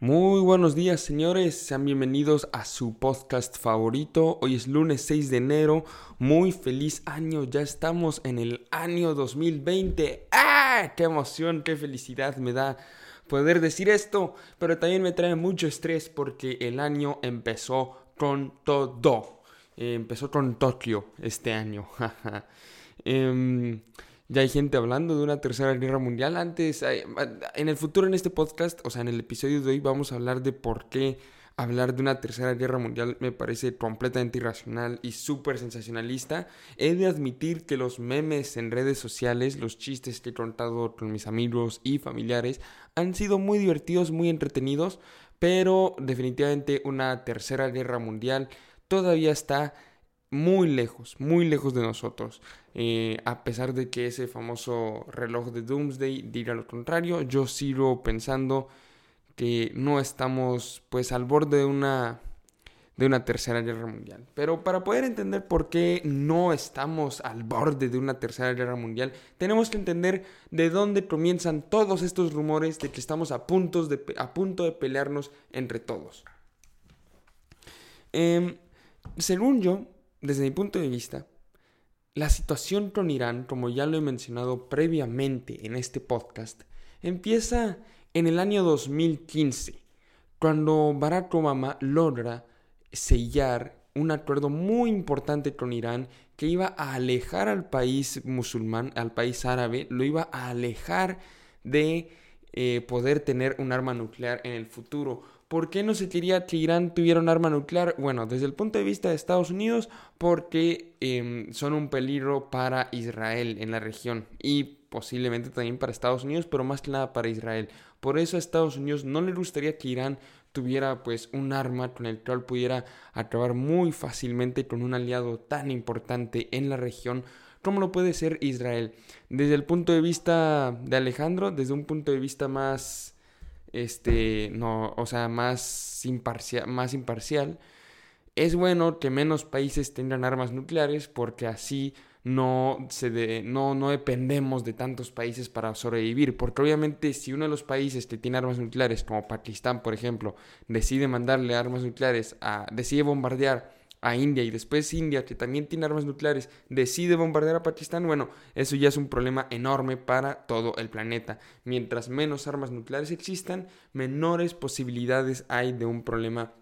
Muy buenos días señores, sean bienvenidos a su podcast favorito. Hoy es lunes 6 de enero, muy feliz año, ya estamos en el año 2020. ¡Ah! ¡Qué emoción, qué felicidad me da poder decir esto! Pero también me trae mucho estrés porque el año empezó con todo. Empezó con Tokio este año. eh, ya hay gente hablando de una tercera guerra mundial. Antes, en el futuro, en este podcast, o sea, en el episodio de hoy, vamos a hablar de por qué hablar de una tercera guerra mundial me parece completamente irracional y súper sensacionalista. He de admitir que los memes en redes sociales, los chistes que he contado con mis amigos y familiares, han sido muy divertidos, muy entretenidos, pero definitivamente una tercera guerra mundial todavía está muy lejos, muy lejos de nosotros. Eh, a pesar de que ese famoso reloj de Doomsday diga lo contrario, yo sigo pensando que no estamos pues al borde de una de una tercera guerra mundial. Pero para poder entender por qué no estamos al borde de una tercera guerra mundial, tenemos que entender de dónde comienzan todos estos rumores de que estamos a, de, a punto de pelearnos entre todos. Em, según yo, desde mi punto de vista, la situación con Irán, como ya lo he mencionado previamente en este podcast, empieza en el año 2015, cuando Barack Obama logra sellar un acuerdo muy importante con Irán que iba a alejar al país musulmán, al país árabe, lo iba a alejar de eh, poder tener un arma nuclear en el futuro. ¿Por qué no se quería que Irán tuviera un arma nuclear? Bueno, desde el punto de vista de Estados Unidos, porque em, son un peligro para Israel en la región y posiblemente también para Estados Unidos, pero más que nada para Israel. Por eso a Estados Unidos no le gustaría que Irán tuviera pues un arma con el cual pudiera acabar muy fácilmente con un aliado tan importante en la región como lo puede ser Israel. Desde el punto de vista de Alejandro, desde un punto de vista más este, no, o sea, más imparcial, más imparcial, es bueno que menos países tengan armas nucleares porque así no, se no, no dependemos de tantos países para sobrevivir. Porque obviamente si uno de los países que tiene armas nucleares, como Pakistán por ejemplo, decide mandarle armas nucleares, a, decide bombardear a India y después India, que también tiene armas nucleares, decide bombardear a Pakistán, bueno, eso ya es un problema enorme para todo el planeta. Mientras menos armas nucleares existan, menores posibilidades hay de un problema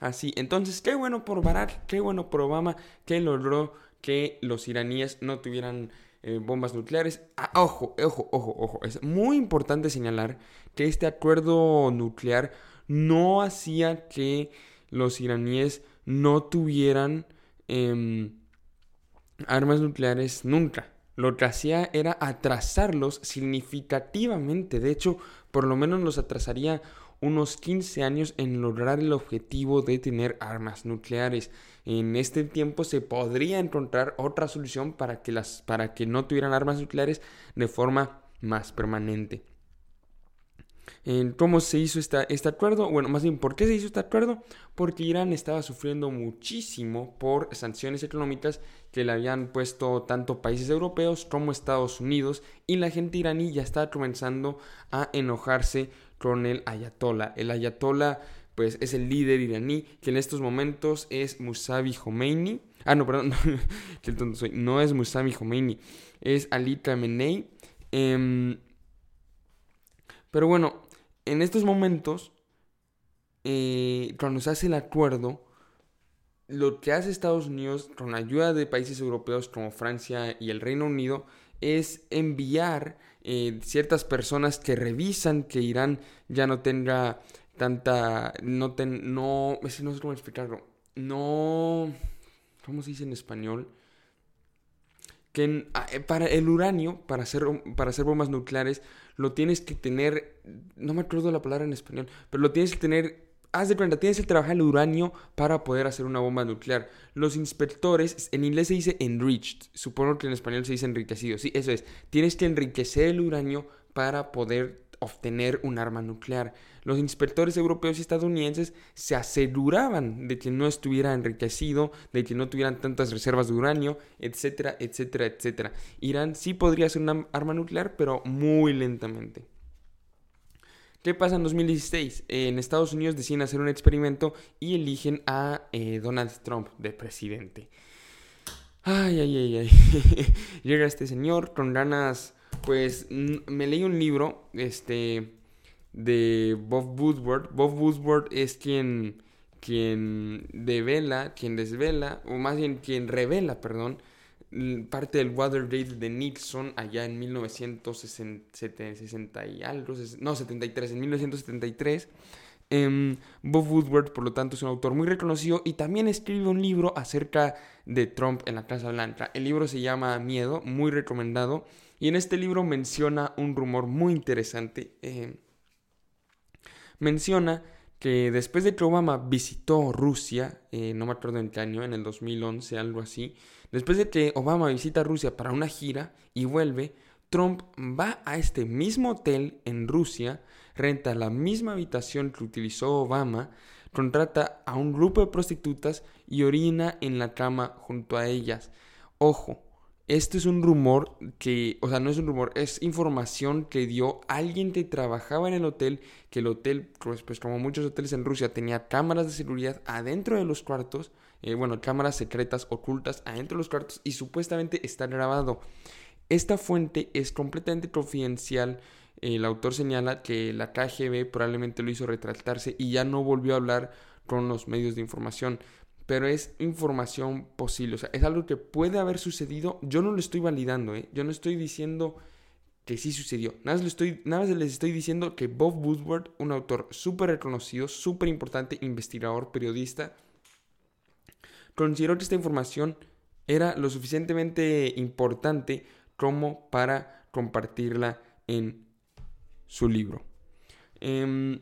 así. Entonces, qué bueno por Barack, qué bueno por Obama, que logró que los iraníes no tuvieran eh, bombas nucleares. Ah, ojo, ojo, ojo, ojo. Es muy importante señalar que este acuerdo nuclear no hacía que los iraníes no tuvieran em, armas nucleares nunca. Lo que hacía era atrasarlos significativamente. De hecho, por lo menos los atrasaría unos 15 años en lograr el objetivo de tener armas nucleares. En este tiempo se podría encontrar otra solución para que, las, para que no tuvieran armas nucleares de forma más permanente cómo se hizo este acuerdo. Bueno, más bien, ¿por qué se hizo este acuerdo? Porque Irán estaba sufriendo muchísimo por sanciones económicas que le habían puesto tanto países europeos como Estados Unidos y la gente iraní ya estaba comenzando a enojarse con el ayatollah. El ayatollah pues es el líder iraní que en estos momentos es Musavi Khomeini. Ah, no, perdón, tonto soy. No es Musavi Khomeini, es Ali Khamenei. Em, pero bueno, en estos momentos, eh, cuando se hace el acuerdo, lo que hace Estados Unidos con ayuda de países europeos como Francia y el Reino Unido es enviar eh, ciertas personas que revisan que Irán ya no tenga tanta no ten, no no sé cómo explicarlo no cómo se dice en español que ah, eh, para el uranio, para hacer, para hacer bombas nucleares, lo tienes que tener, no me acuerdo la palabra en español, pero lo tienes que tener, haz de cuenta, tienes que trabajar el uranio para poder hacer una bomba nuclear. Los inspectores, en inglés se dice enriched, supongo que en español se dice enriquecido, sí, eso es, tienes que enriquecer el uranio para poder obtener un arma nuclear. Los inspectores europeos y estadounidenses se aseguraban de que no estuviera enriquecido, de que no tuvieran tantas reservas de uranio, etcétera, etcétera, etcétera. Irán sí podría ser una arma nuclear, pero muy lentamente. ¿Qué pasa en 2016? En Estados Unidos deciden hacer un experimento y eligen a eh, Donald Trump de presidente. Ay, ay, ay, ay. Llega este señor con ganas, pues me leí un libro, este, de Bob Woodward. Bob Woodward es quien, quien devela, quien desvela, o más bien quien revela, perdón, parte del Watergate de Nixon allá en 1960 y algo, no, 73, en 1973. Em, Bob Woodward, por lo tanto, es un autor muy reconocido y también escribe un libro acerca de Trump en la Casa Blanca. El libro se llama Miedo, muy recomendado, y en este libro menciona un rumor muy interesante. Em, menciona que después de que Obama visitó Rusia, eh, no me acuerdo en qué año, en el 2011, algo así, después de que Obama visita Rusia para una gira y vuelve, Trump va a este mismo hotel en Rusia, renta la misma habitación que utilizó Obama, contrata a un grupo de prostitutas y orina en la cama junto a ellas. Ojo, este es un rumor que, o sea, no es un rumor, es información que dio alguien que trabajaba en el hotel, que el hotel, pues, pues como muchos hoteles en Rusia, tenía cámaras de seguridad adentro de los cuartos, eh, bueno, cámaras secretas ocultas adentro de los cuartos y supuestamente está grabado. Esta fuente es completamente confidencial. El autor señala que la KGB probablemente lo hizo retratarse y ya no volvió a hablar con los medios de información pero es información posible, o sea, es algo que puede haber sucedido, yo no lo estoy validando, ¿eh? yo no estoy diciendo que sí sucedió, nada más, estoy, les estoy diciendo que Bob Woodward, un autor súper reconocido, súper importante, investigador, periodista, consideró que esta información era lo suficientemente importante como para compartirla en su libro. Em,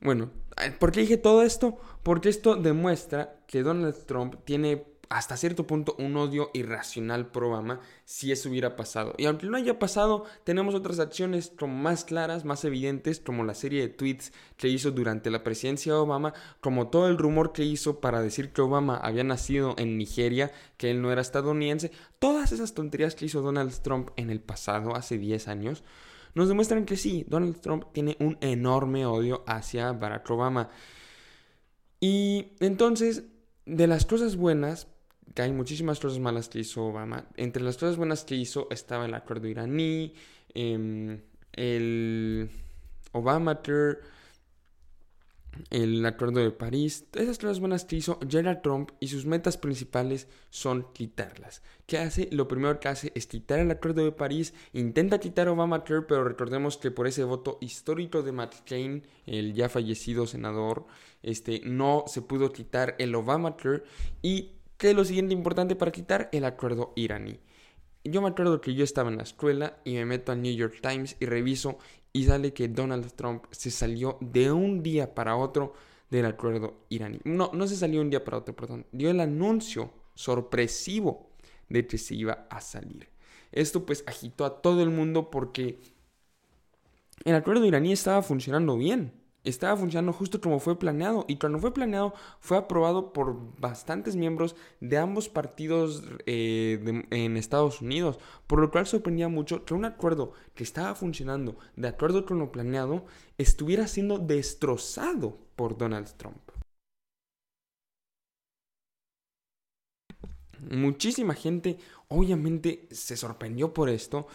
bueno, ¿por qué dije todo esto? Porque esto demuestra que Donald Trump tiene hasta cierto punto un odio irracional por Obama si eso hubiera pasado. Y aunque no haya pasado, tenemos otras acciones más claras, más evidentes, como la serie de tweets que hizo durante la presidencia de Obama, como todo el rumor que hizo para decir que Obama había nacido en Nigeria, que él no era estadounidense, todas esas tonterías que hizo Donald Trump en el pasado, hace 10 años, nos demuestran que sí, Donald Trump tiene un enorme odio hacia Barack Obama. Y entonces, de las cosas buenas, que hay muchísimas cosas malas que hizo Obama, entre las cosas buenas que hizo estaba el acuerdo iraní, em, el Obamacare, el Acuerdo de París, esas cosas buenas que hizo Gerald Trump y sus metas principales son quitarlas. ¿Qué hace? Lo primero que hace es quitar el Acuerdo de París, intenta quitar Obamacare, pero recordemos que por ese voto histórico de McCain, el ya fallecido senador, este, no se pudo quitar el Obamacare y ¿qué es lo siguiente importante para quitar? El Acuerdo iraní. Yo me acuerdo que yo estaba en la escuela y me meto al New York Times y reviso y sale que Donald Trump se salió de un día para otro del acuerdo iraní. No, no se salió un día para otro, perdón. Dio el anuncio sorpresivo de que se iba a salir. Esto pues agitó a todo el mundo porque el acuerdo iraní estaba funcionando bien estaba funcionando justo como fue planeado. Y cuando fue planeado fue aprobado por bastantes miembros de ambos partidos eh, en Estados Unidos, por lo cual sorprendía mucho que un acuerdo que estaba funcionando de acuerdo con lo planeado estuviera siendo destrozado por Donald Trump. Muchísima gente obviamente se sorprendió por esto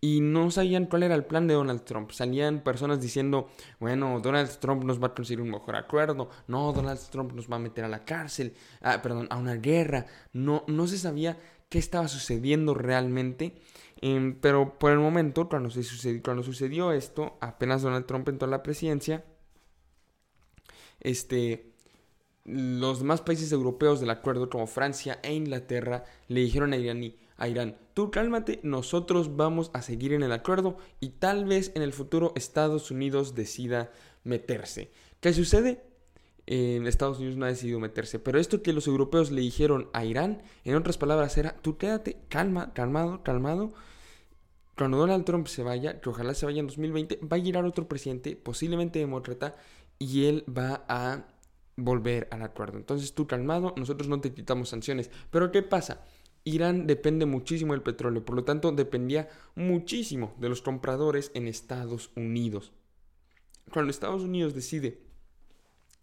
y no sabían cuál era el plan de Donald Trump. Salían personas diciendo, bueno, Donald Trump nos va a conseguir un mejor acuerdo, no, Donald Trump nos va a meter a la cárcel, ah, perdón, a una guerra. No, no se sabía qué estaba sucediendo realmente. Em, pero por el momento, cuando, se sucedió, cuando sucedió esto, apenas Donald Trump entró a la presidencia, este, los demás países europeos del acuerdo, como Francia e Inglaterra, le dijeron a Irán, a Irán, tú cálmate, nosotros vamos a seguir en el acuerdo y tal vez en el futuro Estados Unidos decida meterse. ¿Qué sucede? Estados Unidos no ha decidido meterse, pero esto que los europeos le dijeron a Irán, en otras palabras, era, tú quédate, calma, calmado, calmado. Cuando Donald Trump se vaya, que ojalá se vaya en 2020, va a llegar otro presidente, posiblemente demócrata, y él va a volver al acuerdo. Entonces tú calmado, nosotros no te quitamos sanciones. Pero ¿qué pasa? Irán depende muchísimo del petróleo, por lo tanto dependía muchísimo de los compradores en Estados Unidos. cuando Estados Unidos decide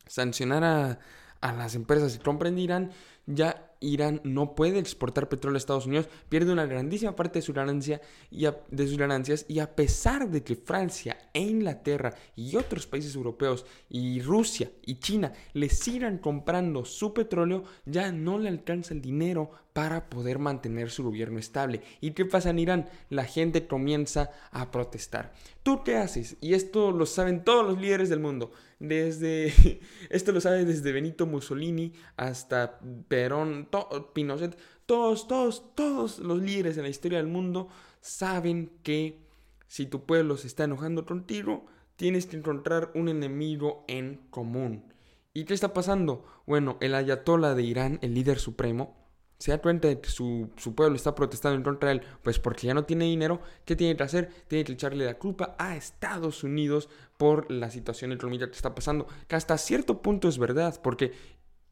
sancionar a, a las empresas que compran Irán, ya Irán no puede exportar petróleo a Estados Unidos, pierde una grandísima parte de, su ganancia y de sus ganancias y a pesar de que Francia e Inglaterra y otros países europeos y Rusia y China le sigan comprando su petróleo, ya no le alcanza el dinero para poder mantener su gobierno estable. ¿Y qué pasa en Irán? La gente comienza a protestar. ¿Tú qué haces? Y esto lo saben todos los líderes del mundo. Desde esto lo sabe desde Benito Mussolini hasta Perón, Pinochet, todos, todos, todos los líderes en la historia del mundo saben que si tu pueblo se está enojando contigo, tienes que encontrar un enemigo en común. ¿Y qué está pasando? Bueno, el ayatollah de Irán, el líder supremo, se da cuenta de que su, pueblo está protestando en contra de él, pues porque ya no tiene dinero, ¿qué tiene que hacer? Tiene que echarle la culpa a Estados Unidos por la situación económica que está pasando, que hasta cierto punto es verdad, porque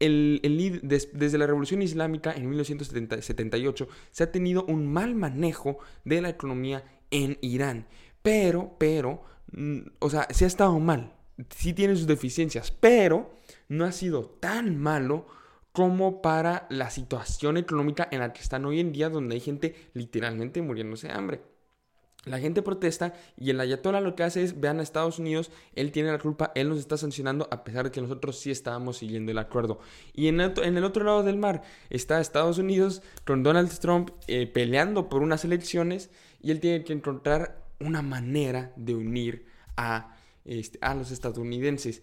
el, desde la Revolución Islámica en 1978 se ha tenido un mal manejo de la economía en Irán, pero, pero, mm, o sea, se ha estado mal, sí tiene sus deficiencias, pero no ha sido tan malo como para la situación económica en la que están hoy en día, donde hay gente literalmente muriéndose de hambre. La gente protesta y el ayatollah lo que hace es, vean a Estados Unidos, él tiene la culpa, él nos está sancionando a pesar de que nosotros sí estábamos siguiendo el acuerdo. Y en el, otro lado del mar está Estados Unidos con Donald Trump eh, peleando por unas elecciones y él tiene que encontrar una manera de unir a, este, a los estadounidenses.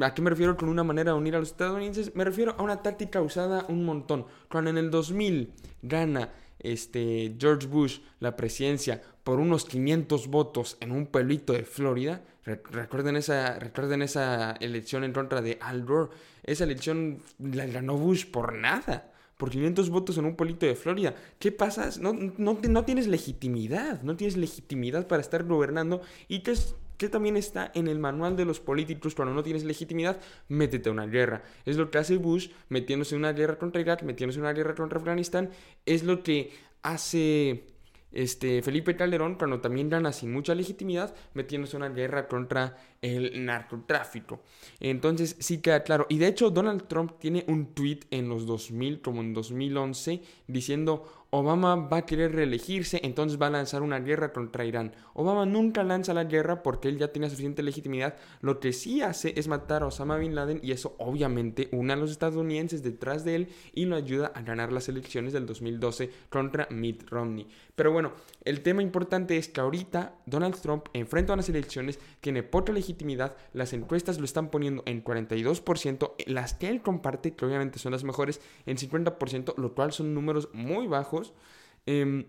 ¿A qué me refiero con una manera de unir a los estadounidenses? Me refiero a una táctica usada un montón. Cuando en el 2000 gana este, George Bush la presidencia por unos 500 votos en un pueblito de Florida, recuerden esa, recuerden esa elección en contra de Al Gore, esa elección la ganó Bush por nada por 500 votos en un pueblito de Florida. ¿Qué pasa? No, no, no, tienes legitimidad, no tienes legitimidad para estar gobernando y te, que también está en el manual de los políticos cuando no tienes legitimidad, métete a una guerra. Es lo que hace Bush metiéndose en una guerra contra Irak, metiéndose en una guerra contra Afganistán, es lo que hace este, Felipe Calderón, cuando también gana sin mucha legitimidad, metiéndose en una guerra contra el narcotráfico. Entonces sí queda claro. Y de hecho Donald Trump tiene un tweet en los 2000, como en 2011, diciendo, Obama va a querer reelegirse, entonces va a lanzar una guerra contra Irán. Obama nunca lanza la guerra porque él ya tiene suficiente legitimidad. Lo que sí hace es matar a Osama Bin Laden y eso obviamente une a los estadounidenses detrás de él y lo ayuda a ganar las elecciones del 2012 contra Mitt Romney. Pero bueno, el tema importante es que ahorita Donald Trump enfrenta a las elecciones, tiene poca legitimidad, las encuestas lo están poniendo en 42%, las que él comparte, que obviamente son las mejores, en 50%, lo cual son números muy bajos. Em,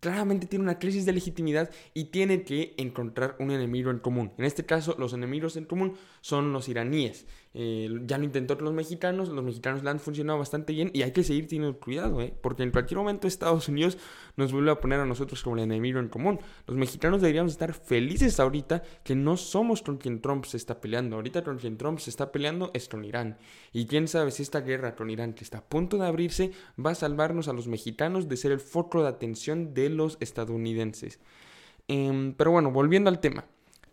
claramente tiene una crisis de legitimidad y tiene que encontrar un enemigo en común. En este caso, los enemigos en común son los iraníes. Eh, ya lo intentó con los mexicanos, los mexicanos le han funcionado bastante bien y hay que seguir teniendo cuidado, ¿eh? porque en cualquier momento Estados Unidos nos vuelve a poner a nosotros como el enemigo en común. Los mexicanos deberíamos estar felices ahorita que no somos con quien Trump se está peleando. Ahorita con quien Trump se está peleando es con Irán. Y quién sabe si esta guerra con Irán que está a punto de abrirse va a salvarnos a los mexicanos de ser el foco de atención los estadounidenses. Em, pero bueno, volviendo al tema.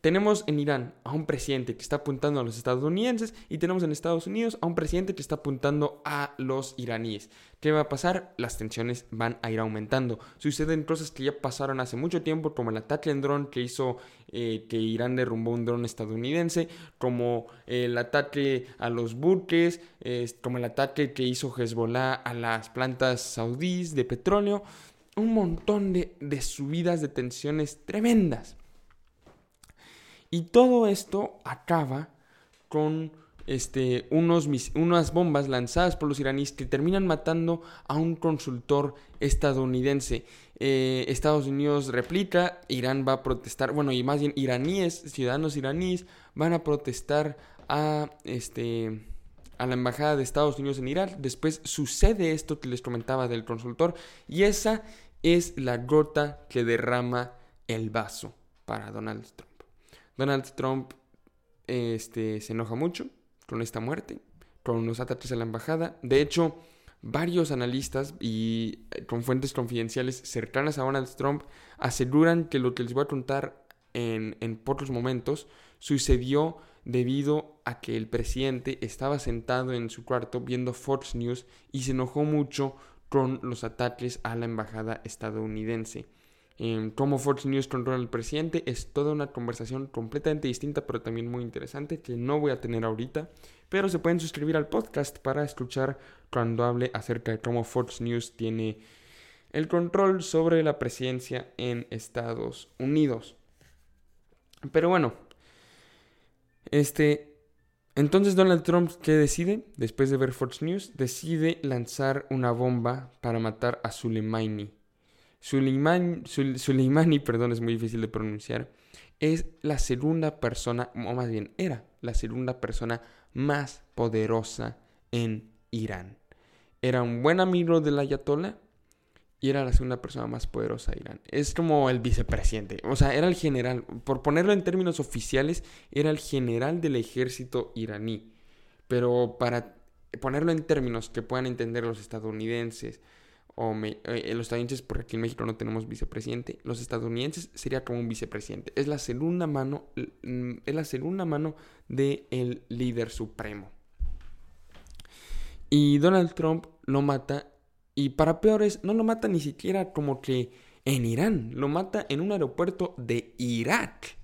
Tenemos en Irán a un presidente que está apuntando a los estadounidenses y tenemos en Estados Unidos a un presidente que está apuntando a los iraníes. ¿Qué va a pasar? Las tensiones van a ir aumentando. Suceden cosas que ya pasaron hace mucho tiempo, como el ataque en dron que hizo eh, que Irán derrumbó un dron estadounidense, como el ataque a los buques, como el ataque que hizo Hezbollah a las plantas saudíes de petróleo. Un montón de, de subidas de tensiones tremendas. Y todo esto acaba con este, unos, unas bombas lanzadas por los iraníes que terminan matando a un consultor estadounidense. Eh, Estados Unidos replica, Irán va a protestar, bueno, y más bien iraníes, ciudadanos iraníes, van a protestar a, este, a la embajada de Estados Unidos en Irán. Después sucede esto que les comentaba del consultor, y esa es la gota que derrama el vaso para Donald Trump. Donald Trump este, se enoja mucho con esta muerte, con los ataques a la embajada. De hecho, varios analistas y eh, con fuentes confidenciales cercanas a Donald Trump aseguran que lo que les voy a contar en, en pocos momentos sucedió debido a que el presidente estaba sentado en su cuarto viendo Fox News y se enojó mucho con los ataques a la embajada estadounidense. Eh, cómo Fox News controla al presidente es toda una conversación completamente distinta, pero también muy interesante, que no voy a tener ahorita. Pero se pueden suscribir al podcast para escuchar cuando hable acerca de cómo Fox News tiene el control sobre la presidencia en Estados Unidos. Pero bueno, este, entonces Donald Trump, ¿qué decide? Después de ver Fox News, decide lanzar una bomba para matar a Soleimani. Soleimani, perdón, es muy difícil de pronunciar, es la segunda persona, o más bien era la segunda persona más poderosa en Irán. Era un buen amigo del ayatollah y era la segunda persona más poderosa de Irán. Es como el vicepresidente, o sea, era el general, por ponerlo en términos oficiales, era el general del ejército iraní. Pero para ponerlo en términos que puedan entender los estadounidenses, o eh, los estadounidenses, porque aquí en México no tenemos vicepresidente, los estadounidenses sería como un vicepresidente. Es la segunda mano, es la segunda mano del líder supremo. Y Donald Trump lo mata y para peores, no lo mata ni siquiera como que en Irán, lo mata en un aeropuerto de Irak.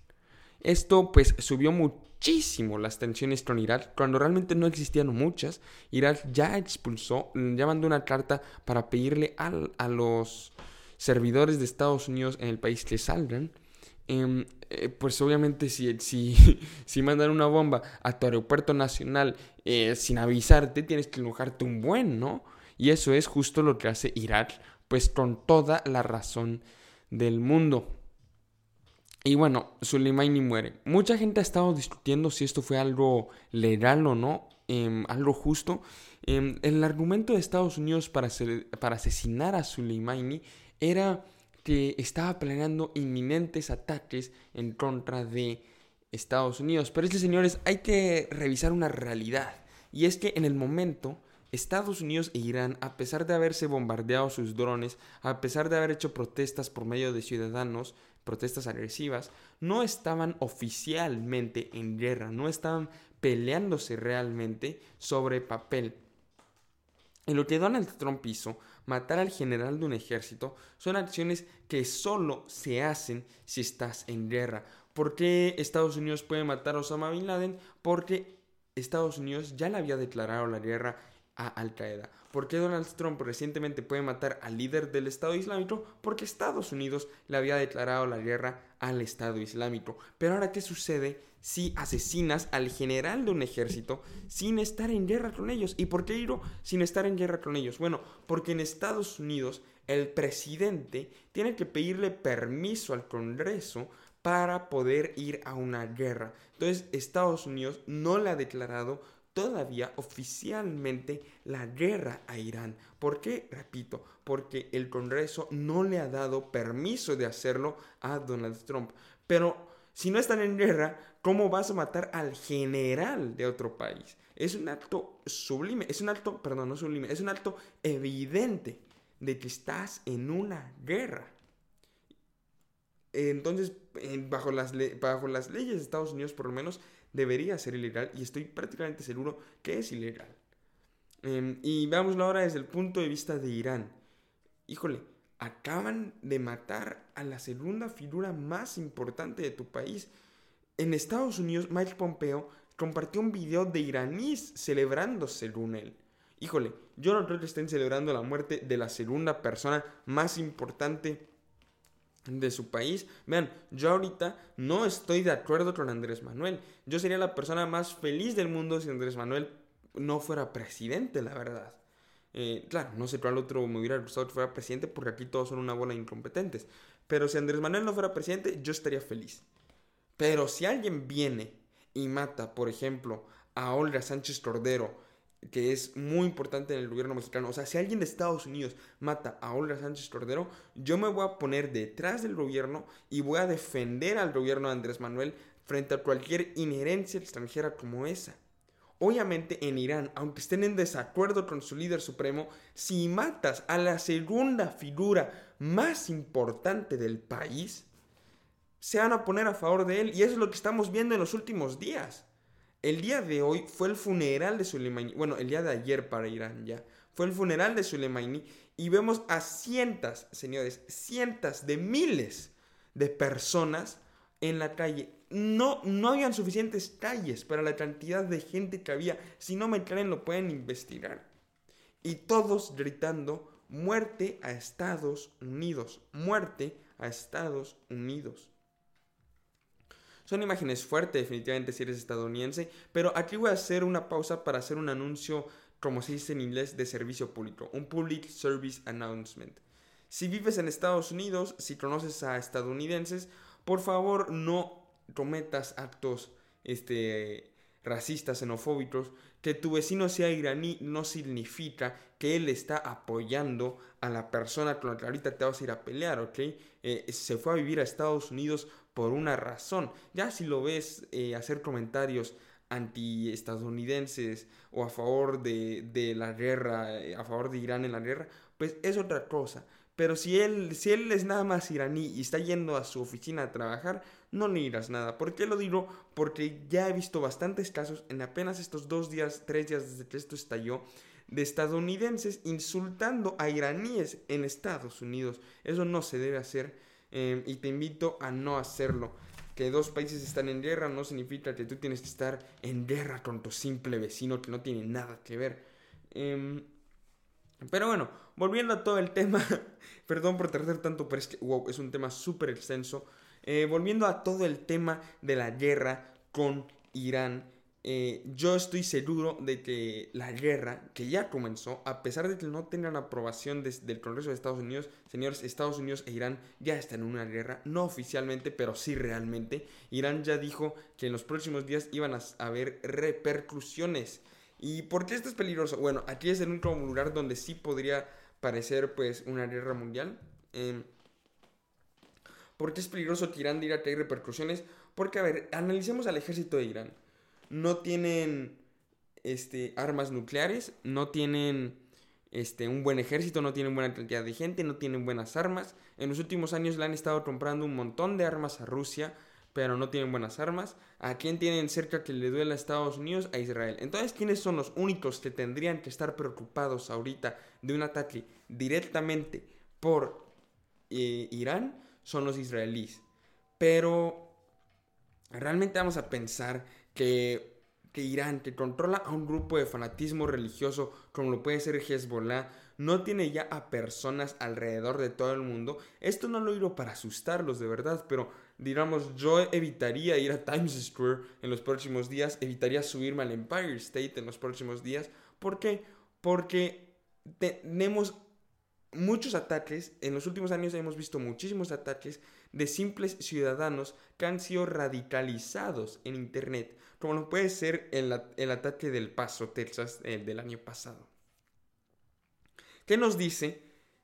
Esto pues subió muchísimo las tensiones con Irak, cuando realmente no existían muchas. Irak ya expulsó, ya mandó una carta para pedirle a los servidores de Estados Unidos en el país que salgan. Em, eh, pues obviamente si, si, si, mandan una bomba a tu aeropuerto nacional eh, sin avisarte, tienes que enojarte un buen, ¿no? Y eso es justo lo que hace Irak, pues con toda la razón del mundo. Y bueno, Soleimani muere. Mucha gente ha estado discutiendo si esto fue algo legal o no, em, algo justo. Em, el argumento de Estados Unidos para, para asesinar a Soleimani era que estaba planeando inminentes ataques en contra de Estados Unidos. Pero es que, señores, hay que revisar una realidad. Y es que en el momento Estados Unidos e Irán, a pesar de haberse bombardeado sus drones, a pesar de haber hecho protestas por medio de ciudadanos, protestas agresivas, no estaban oficialmente en guerra, no estaban peleándose realmente sobre papel. En lo que Donald Trump hizo, matar al general de un ejército, son acciones que solo se hacen si estás en guerra. ¿Por qué Estados Unidos puede matar a Osama Bin Laden? Porque Estados Unidos ya le había declarado la guerra a Al Qaeda. ¿Por qué Donald Trump recientemente puede matar al líder del Estado Islámico? Porque Estados Unidos le había declarado la guerra al Estado Islámico. Pero ahora, ¿qué sucede si asesinas al general de un ejército sin estar en guerra con ellos? ¿Y por qué digo sin estar en guerra con ellos? Bueno, porque en Estados Unidos el presidente tiene que pedirle permiso al Congreso para poder ir a una guerra. Entonces Estados Unidos no le ha declarado todavía oficialmente la guerra a Irán. ¿Por qué? Repito, porque el Congreso no le ha dado permiso de hacerlo a Donald Trump. Pero si no están en guerra, ¿cómo vas a matar al general de otro país? Es un acto sublime, es un acto, perdón, no sublime, es un acto evidente de que estás en una guerra. Entonces, bajo las, bajo las leyes de Estados Unidos, por lo menos, debería ser ilegal y estoy prácticamente seguro que es ilegal. Em, y veámoslo ahora desde el punto de vista de Irán. Híjole, acaban de matar a la segunda figura más importante de tu país. En Estados Unidos, Mike Pompeo compartió un video de iraníes celebrando según él. Híjole, yo no creo que estén celebrando la muerte de la segunda persona más importante de su país. Vean, yo ahorita no estoy de acuerdo con Andrés Manuel. Yo sería la persona más feliz del mundo si Andrés Manuel no fuera presidente, la verdad. Eh, claro, no sé cuál otro me hubiera gustado que fuera presidente porque aquí todos son una bola de incompetentes. Pero si Andrés Manuel no fuera presidente, yo estaría feliz. Pero si alguien viene y mata, por ejemplo, a Olga Sánchez Cordero, que es muy importante en el gobierno mexicano. O sea, si alguien de Estados Unidos mata a Olga Sánchez Cordero, yo me voy a poner detrás del gobierno y voy a defender al gobierno de Andrés Manuel frente a cualquier inherencia extranjera como esa. Obviamente en Irán, aunque estén en desacuerdo con su líder supremo, si matas a la segunda figura más importante del país, se van a poner a favor de él y eso es lo que estamos viendo en los últimos días. El día de hoy fue el funeral de Soleimani, bueno, el día de ayer para Irán ya, fue el funeral de Soleimani y vemos a cientos, señores, cientos de miles de personas en la calle. No, no habían suficientes calles para la cantidad de gente que había. Si no me creen, lo pueden investigar. Y todos gritando, muerte a Estados Unidos, muerte a Estados Unidos. Son imágenes fuertes definitivamente si eres estadounidense, pero aquí voy a hacer una pausa para hacer un anuncio, como se dice en inglés, de servicio público, un Public Service Announcement. Si vives en Estados Unidos, si conoces a estadounidenses, por favor no cometas actos este, racistas, xenofóbicos, que tu vecino sea iraní no significa que él está apoyando a la persona con la que ahorita te vas a ir a pelear, ¿ok? Eh, se fue a vivir a Estados Unidos por una razón. Ya si lo ves eh, hacer comentarios anti-estadounidenses o a favor de, de la guerra, eh, a favor de Irán en la guerra, pues es otra cosa. Pero si él, si él es nada más iraní y está yendo a su oficina a trabajar, no le dirás nada. ¿Por qué lo digo? Porque ya he visto bastantes casos en apenas estos dos días, tres días desde que esto estalló, de estadounidenses insultando a iraníes en Estados Unidos. Eso no se debe hacer em, y te invito a no hacerlo. Que dos países están en guerra no significa que tú tienes que estar en guerra con tu simple vecino que no tiene nada que ver. Em, pero bueno, volviendo a todo el tema, perdón por tardar tanto, pero es que, wow, es un tema súper extenso. Eh, volviendo a todo el tema de la guerra con Irán, eh, yo estoy seguro de que la guerra que ya comenzó, a pesar de que no tengan aprobación del Congreso de Estados Unidos, señores, Estados Unidos e Irán ya están en una guerra, no oficialmente, pero sí realmente. Irán ya dijo que en los próximos días iban a haber repercusiones. ¿Y por qué esto es peligroso? Bueno, aquí es el único lugar donde sí podría parecer pues una guerra mundial. Eh, ¿Por qué es peligroso que Irán diga que hay repercusiones? Porque, a ver, analicemos al ejército de Irán. No tienen este, armas nucleares, no tienen este, un buen ejército, no tienen buena cantidad de gente, no tienen buenas armas. En los últimos años le han estado comprando un montón de armas a Rusia, pero no tienen buenas armas. ¿A quién tienen cerca que le duele a Estados Unidos? A Israel. Entonces, ¿quiénes son los únicos que tendrían que estar preocupados ahorita de un ataque directamente por eh, Irán? son los israelíes. Pero realmente vamos a pensar que, que Irán, que controla a un grupo de fanatismo religioso como lo puede ser Hezbollah, no tiene ya a personas alrededor de todo el mundo. Esto no lo digo para asustarlos de verdad, pero digamos, yo evitaría ir a Times Square en los próximos días, evitaría subirme al Empire State en los próximos días. ¿Por qué? Porque tenemos muchos ataques, en los últimos años hemos visto muchísimos ataques de simples ciudadanos que han sido radicalizados en Internet, como lo puede ser el, el ataque del Paso, Texas, el del año pasado. ¿Qué nos dice?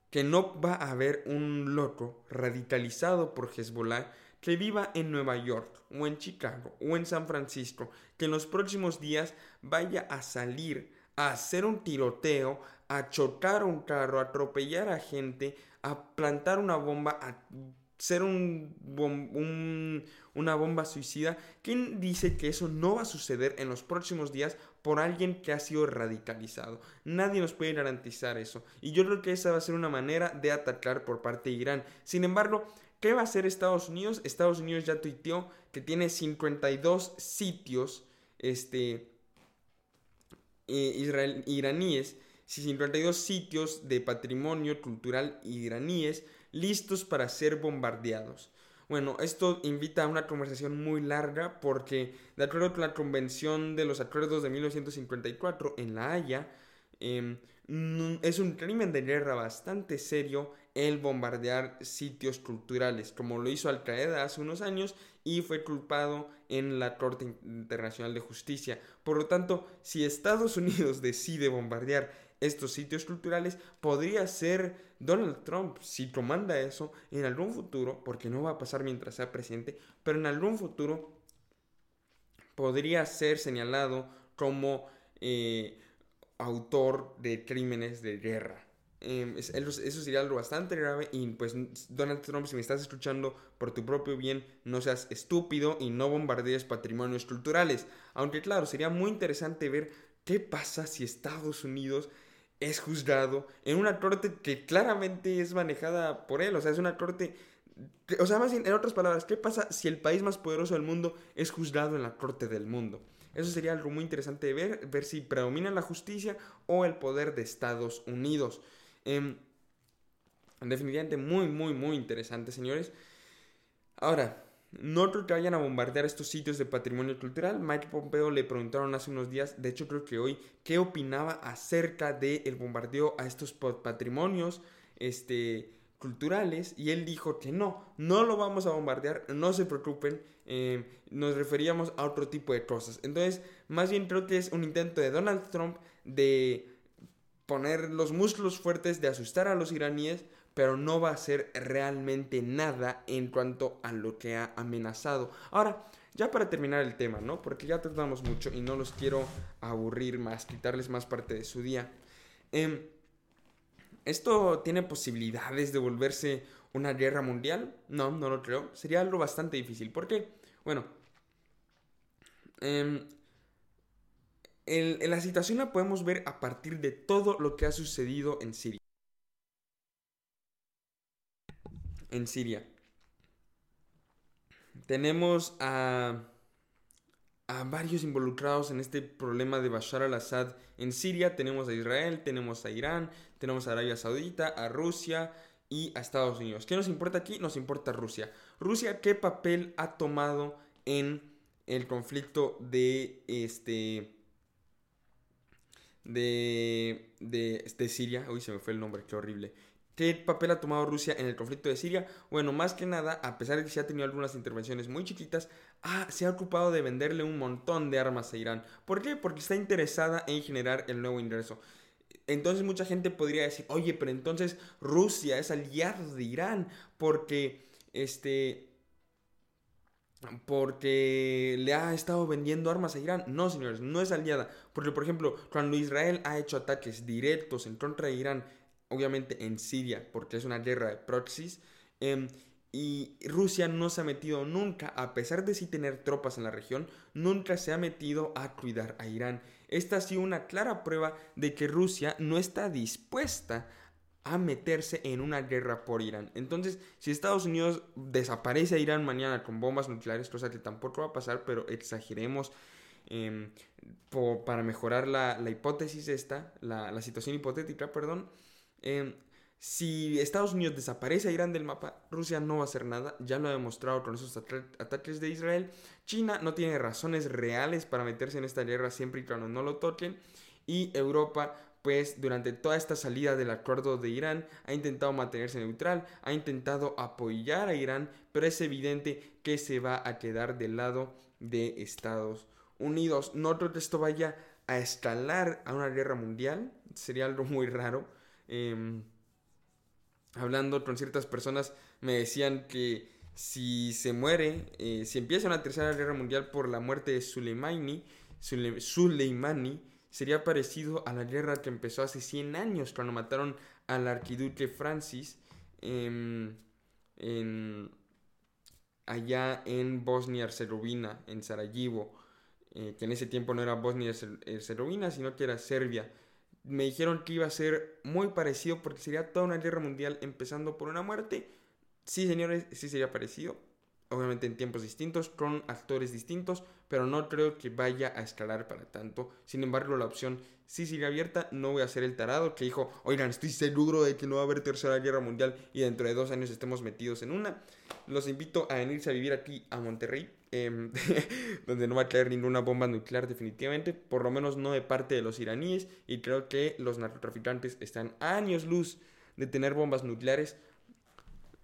Que no va a haber un loco radicalizado por Hezbollah que viva en Nueva York o en Chicago o en San Francisco, que en los próximos días vaya a salir a hacer un tiroteo, a chocar un carro, a atropellar a gente, a plantar una bomba, ser un, una bomba suicida. ¿Quién dice que eso no va a suceder en los próximos días por alguien que ha sido radicalizado? Nadie nos puede garantizar eso. Y yo creo que esa va a ser una manera de atacar por parte de Irán. Sin embargo, ¿qué va a hacer Estados Unidos? Estados Unidos ya tuiteó que tiene 52 sitios este, eh, iraníes, 52 sitios de patrimonio cultural iraníes listos para ser bombardeados. Bueno, esto invita a una conversación muy larga porque, de acuerdo con la Convención de los Acuerdos de 1954 en La Haya, em, es un crimen de guerra bastante serio el bombardear sitios culturales, como lo hizo Al Qaeda hace unos años y fue culpado en la Corte Internacional de Justicia. Por lo tanto, si Estados Unidos decide bombardear estos sitios culturales, podría ser Donald Trump, si comanda eso, en algún futuro, porque no va a pasar mientras sea presidente, pero en algún futuro podría ser señalado como eh, autor de crímenes de guerra. Em, eso sería algo bastante grave y pues Donald Trump, si me estás escuchando por tu propio bien, no seas estúpido y no bombardees patrimonios culturales. Aunque claro, sería muy interesante ver qué pasa si Estados Unidos es juzgado en una corte que claramente es manejada por él, o sea, es una corte... O sea, más en otras palabras, ¿qué pasa si el país más poderoso del mundo es juzgado en la corte del mundo? Eso sería algo muy interesante de ver, ver si predomina la justicia o el poder de Estados Unidos. Em, definitivamente muy, muy, muy interesante, señores. Ahora, no creo que vayan a bombardear estos sitios de patrimonio cultural. Mike Pompeo le preguntaron hace unos días, de hecho creo que hoy, qué opinaba acerca del bombardeo a estos patrimonios este, culturales y él dijo que no, no lo vamos a bombardear, no se preocupen, em, nos referíamos a otro tipo de cosas. Entonces, más bien creo que es un intento de Donald Trump de poner los músculos fuertes de asustar a los iraníes, pero no va a hacer realmente nada en cuanto a lo que ha amenazado. Ahora, ya para terminar el tema, ¿no? Porque ya tratamos mucho y no los quiero aburrir más, quitarles más parte de su día. Em, ¿Esto tiene posibilidades de volverse una guerra mundial? No, no lo creo. Sería algo bastante difícil. ¿Por qué? Bueno, eh, la situación la podemos ver a partir de todo lo que ha sucedido en Siria. En Siria. Tenemos a, a varios involucrados en este problema de Bashar al-Assad en Siria. Tenemos a Israel, tenemos a Irán, tenemos a Arabia Saudita, a Rusia y a Estados Unidos. ¿Qué nos importa aquí? Nos importa Rusia. Rusia, ¿qué papel ha tomado en el conflicto de este de, de, Siria. Uy, se me fue el nombre, qué horrible. ¿Qué papel ha tomado Rusia en el conflicto de Siria? Bueno, más que nada, a pesar de que se ha tenido algunas intervenciones muy chiquitas, ah, se ha ocupado de venderle un montón de armas a Irán. ¿Por qué? Porque está interesada en generar el nuevo ingreso. Entonces mucha gente podría decir, oye, pero entonces Rusia es aliado de Irán porque este porque le ha estado vendiendo armas a Irán. No, señores, no es aliada. Porque, por ejemplo, cuando Israel ha hecho ataques directos en contra de Irán, obviamente en Siria, porque es una guerra de proxies, em, y Rusia no se ha metido nunca, a pesar de sí tener tropas en la región, nunca se ha metido a cuidar a Irán. Esta ha sido una clara prueba de que Rusia no está dispuesta a meterse en una guerra por Irán. Entonces, si Estados Unidos desaparece a Irán mañana con bombas nucleares, cosa que tampoco va a pasar, pero exageremos em, para mejorar la, hipótesis esta, la, situación hipotética, perdón. Em, si Estados Unidos desaparece a Irán del mapa, Rusia no va a hacer nada, ya lo ha demostrado con esos ataques de Israel. China no tiene razones reales para meterse en esta guerra siempre y cuando no lo toquen. Y Europa pues durante toda esta salida del acuerdo de Irán ha intentado mantenerse neutral, ha intentado apoyar a Irán, pero es evidente que se va a quedar del lado de Estados Unidos. No creo que esto vaya a escalar a una guerra mundial, sería algo muy raro. Em, hablando con ciertas personas me decían que si se muere, eh, si empieza una tercera guerra mundial por la muerte de Soleimani, Soleimani sería parecido a la guerra que empezó hace 100 años cuando mataron al arquiduque Francis en, allá en Bosnia-Herzegovina, en Sarajevo, eh, que en ese tiempo no era Bosnia-Herzegovina, sino que era Serbia. Me dijeron que iba a ser muy parecido porque sería toda una guerra mundial empezando por una muerte. Sí, señores, sí sería parecido obviamente en tiempos distintos, con actores distintos, pero no creo que vaya a escalar para tanto. Sin embargo, la opción sí sigue abierta. No voy a ser el tarado que dijo, oigan, estoy seguro de que no va a haber tercera guerra mundial y dentro de dos años estemos metidos en una. Los invito a venirse a vivir aquí a Monterrey, em, donde no va a caer ninguna bomba nuclear definitivamente, por lo menos no de parte de los iraníes, y creo que los narcotraficantes están años luz de tener bombas nucleares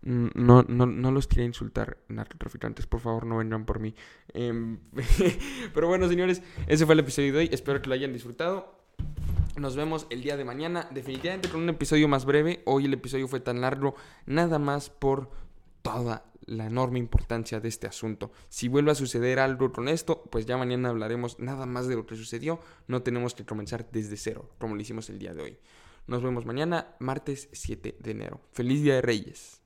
no, no, no los quería insultar, narcotraficantes, por favor no vengan por mí. Em, pero bueno, señores, ese fue el episodio de hoy. Espero que lo hayan disfrutado. Nos vemos el día de mañana, definitivamente con un episodio más breve. Hoy el episodio fue tan largo, nada más por toda la enorme importancia de este asunto. Si vuelve a suceder algo con esto, pues ya mañana hablaremos nada más de lo que sucedió. No tenemos que comenzar desde cero, como lo hicimos el día de hoy. Nos vemos mañana, martes 7 de enero. Feliz Día de Reyes.